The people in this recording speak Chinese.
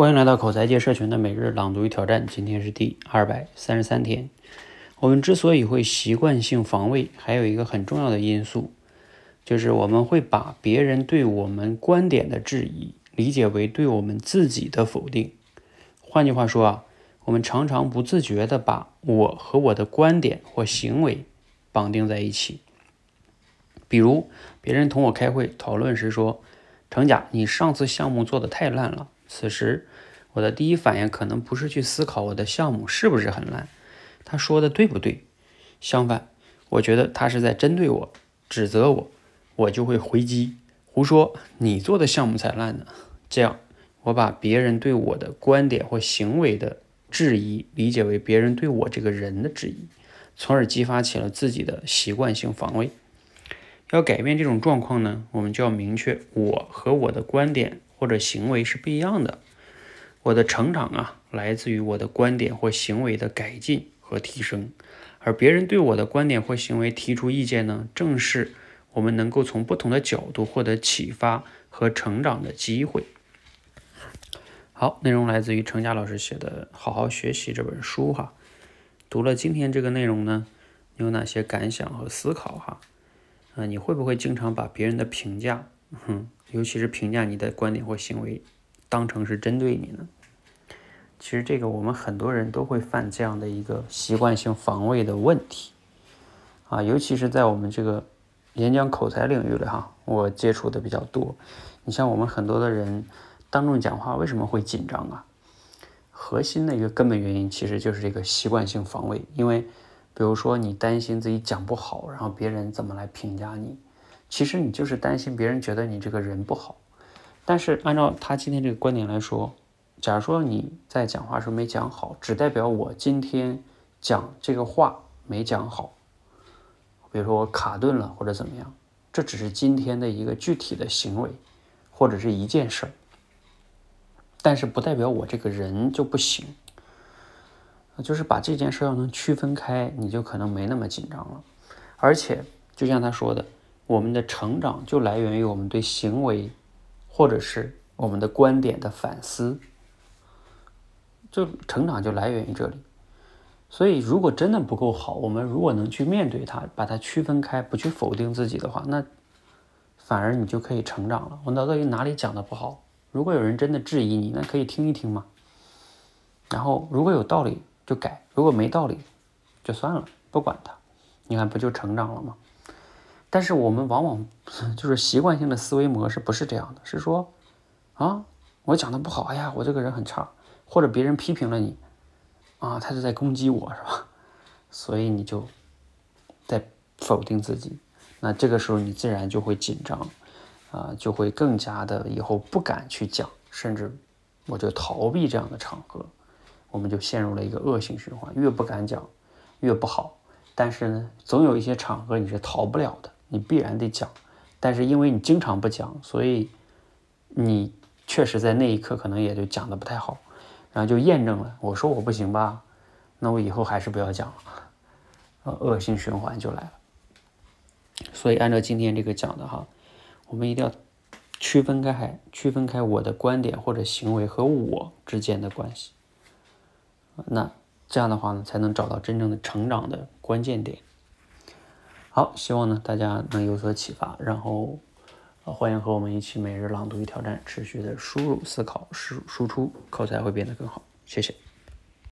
欢迎来到口才界社群的每日朗读与挑战，今天是第二百三十三天。我们之所以会习惯性防卫，还有一个很重要的因素，就是我们会把别人对我们观点的质疑理解为对我们自己的否定。换句话说啊，我们常常不自觉地把我和我的观点或行为绑定在一起。比如，别人同我开会讨论时说：“程甲，你上次项目做得太烂了。”此时，我的第一反应可能不是去思考我的项目是不是很烂，他说的对不对？相反，我觉得他是在针对我，指责我，我就会回击，胡说，你做的项目才烂呢。这样，我把别人对我的观点或行为的质疑理解为别人对我这个人的质疑，从而激发起了自己的习惯性防卫。要改变这种状况呢，我们就要明确我和我的观点。或者行为是不一样的。我的成长啊，来自于我的观点或行为的改进和提升，而别人对我的观点或行为提出意见呢，正是我们能够从不同的角度获得启发和成长的机会。好，内容来自于程佳老师写的《好好学习》这本书哈。读了今天这个内容呢，你有哪些感想和思考哈？啊，你会不会经常把别人的评价，哼？尤其是评价你的观点或行为，当成是针对你呢？其实这个我们很多人都会犯这样的一个习惯性防卫的问题啊，尤其是在我们这个演讲口才领域里哈，我接触的比较多。你像我们很多的人当众讲话为什么会紧张啊？核心的一个根本原因其实就是这个习惯性防卫，因为比如说你担心自己讲不好，然后别人怎么来评价你。其实你就是担心别人觉得你这个人不好，但是按照他今天这个观点来说，假如说你在讲话时候没讲好，只代表我今天讲这个话没讲好，比如说我卡顿了或者怎么样，这只是今天的一个具体的行为或者是一件事儿，但是不代表我这个人就不行，就是把这件事要能区分开，你就可能没那么紧张了，而且就像他说的。我们的成长就来源于我们对行为，或者是我们的观点的反思，就成长就来源于这里。所以，如果真的不够好，我们如果能去面对它，把它区分开，不去否定自己的话，那反而你就可以成长了。我到底哪里讲的不好？如果有人真的质疑你，那可以听一听嘛。然后，如果有道理就改，如果没道理就算了，不管它。你看，不就成长了吗？但是我们往往 就是习惯性的思维模式不是这样的，是说，啊，我讲的不好，哎呀，我这个人很差，或者别人批评了你，啊，他是在攻击我，是吧？所以你就在否定自己，那这个时候你自然就会紧张，啊，就会更加的以后不敢去讲，甚至我就逃避这样的场合，我们就陷入了一个恶性循环，越不敢讲，越不好。但是呢，总有一些场合你是逃不了的。你必然得讲，但是因为你经常不讲，所以你确实在那一刻可能也就讲的不太好，然后就验证了我说我不行吧，那我以后还是不要讲了，恶性循环就来了。所以按照今天这个讲的哈，我们一定要区分开，区分开我的观点或者行为和我之间的关系，那这样的话呢，才能找到真正的成长的关键点。好，希望呢大家能有所启发，然后，呃，欢迎和我们一起每日朗读与挑战，持续的输入、思考、输输出，口才会变得更好。谢谢。